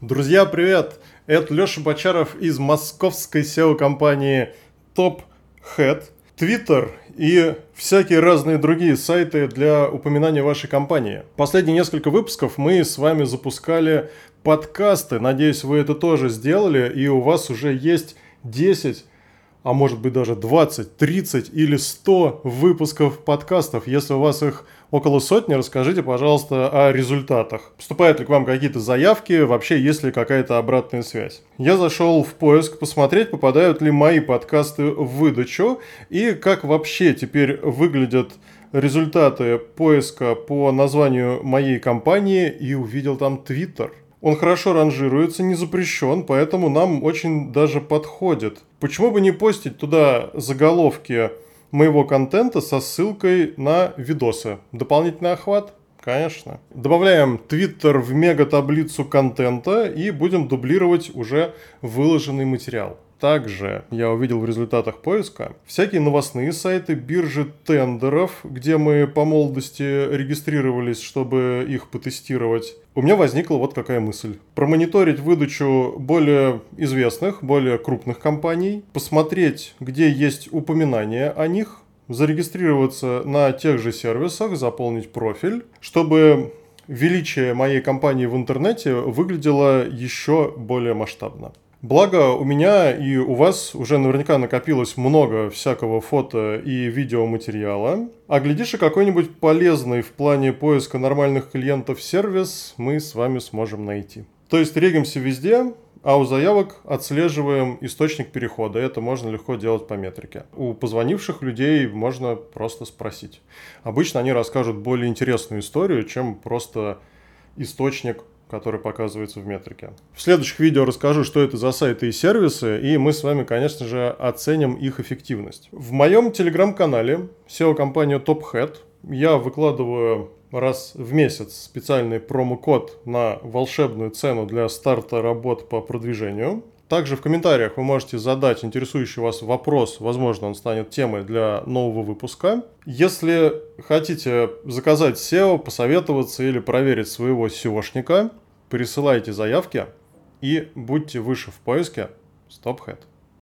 Друзья, привет! Это Леша Бочаров из московской SEO-компании Top Head, Twitter и всякие разные другие сайты для упоминания вашей компании. Последние несколько выпусков мы с вами запускали подкасты. Надеюсь, вы это тоже сделали, и у вас уже есть 10 а может быть даже 20, 30 или 100 выпусков подкастов. Если у вас их около сотни, расскажите, пожалуйста, о результатах. Поступают ли к вам какие-то заявки, вообще есть ли какая-то обратная связь. Я зашел в поиск посмотреть, попадают ли мои подкасты в выдачу и как вообще теперь выглядят результаты поиска по названию моей компании и увидел там Twitter. Он хорошо ранжируется, не запрещен, поэтому нам очень даже подходит. Почему бы не постить туда заголовки моего контента со ссылкой на видосы? Дополнительный охват? Конечно. Добавляем Twitter в мега-таблицу контента и будем дублировать уже выложенный материал. Также я увидел в результатах поиска всякие новостные сайты, биржи тендеров, где мы по молодости регистрировались, чтобы их потестировать. У меня возникла вот какая мысль. Промониторить выдачу более известных, более крупных компаний, посмотреть, где есть упоминания о них, зарегистрироваться на тех же сервисах, заполнить профиль, чтобы величие моей компании в интернете выглядело еще более масштабно. Благо, у меня и у вас уже наверняка накопилось много всякого фото и видеоматериала. А глядишь, и какой-нибудь полезный в плане поиска нормальных клиентов сервис мы с вами сможем найти. То есть регимся везде, а у заявок отслеживаем источник перехода. Это можно легко делать по метрике. У позвонивших людей можно просто спросить. Обычно они расскажут более интересную историю, чем просто источник который показывается в метрике. В следующих видео расскажу, что это за сайты и сервисы, и мы с вами, конечно же, оценим их эффективность. В моем телеграм-канале SEO-компания TopHead я выкладываю раз в месяц специальный промокод на волшебную цену для старта работ по продвижению. Также в комментариях вы можете задать интересующий вас вопрос, возможно, он станет темой для нового выпуска. Если хотите заказать SEO, посоветоваться или проверить своего SEOшника, присылайте заявки и будьте выше в поиске StopHead.